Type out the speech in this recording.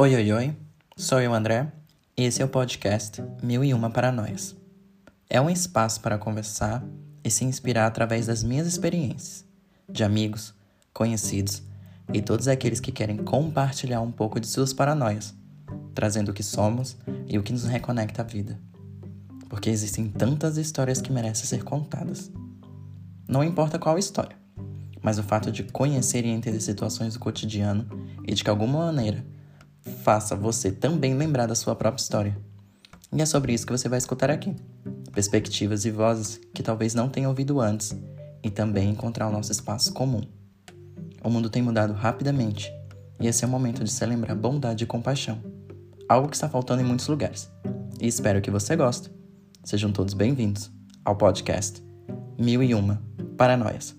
Oi, oi, oi. Sou eu, André, e esse é o podcast Mil e Uma Paranoias. É um espaço para conversar e se inspirar através das minhas experiências, de amigos, conhecidos e todos aqueles que querem compartilhar um pouco de suas paranoias, trazendo o que somos e o que nos reconecta à vida. Porque existem tantas histórias que merecem ser contadas. Não importa qual história, mas o fato de conhecer e entender situações do cotidiano e de que alguma maneira faça você também lembrar da sua própria história. E é sobre isso que você vai escutar aqui. Perspectivas e vozes que talvez não tenha ouvido antes e também encontrar o nosso espaço comum. O mundo tem mudado rapidamente e esse é o momento de celebrar bondade e compaixão, algo que está faltando em muitos lugares. E espero que você goste. Sejam todos bem-vindos ao podcast Mil e Uma Paranoias.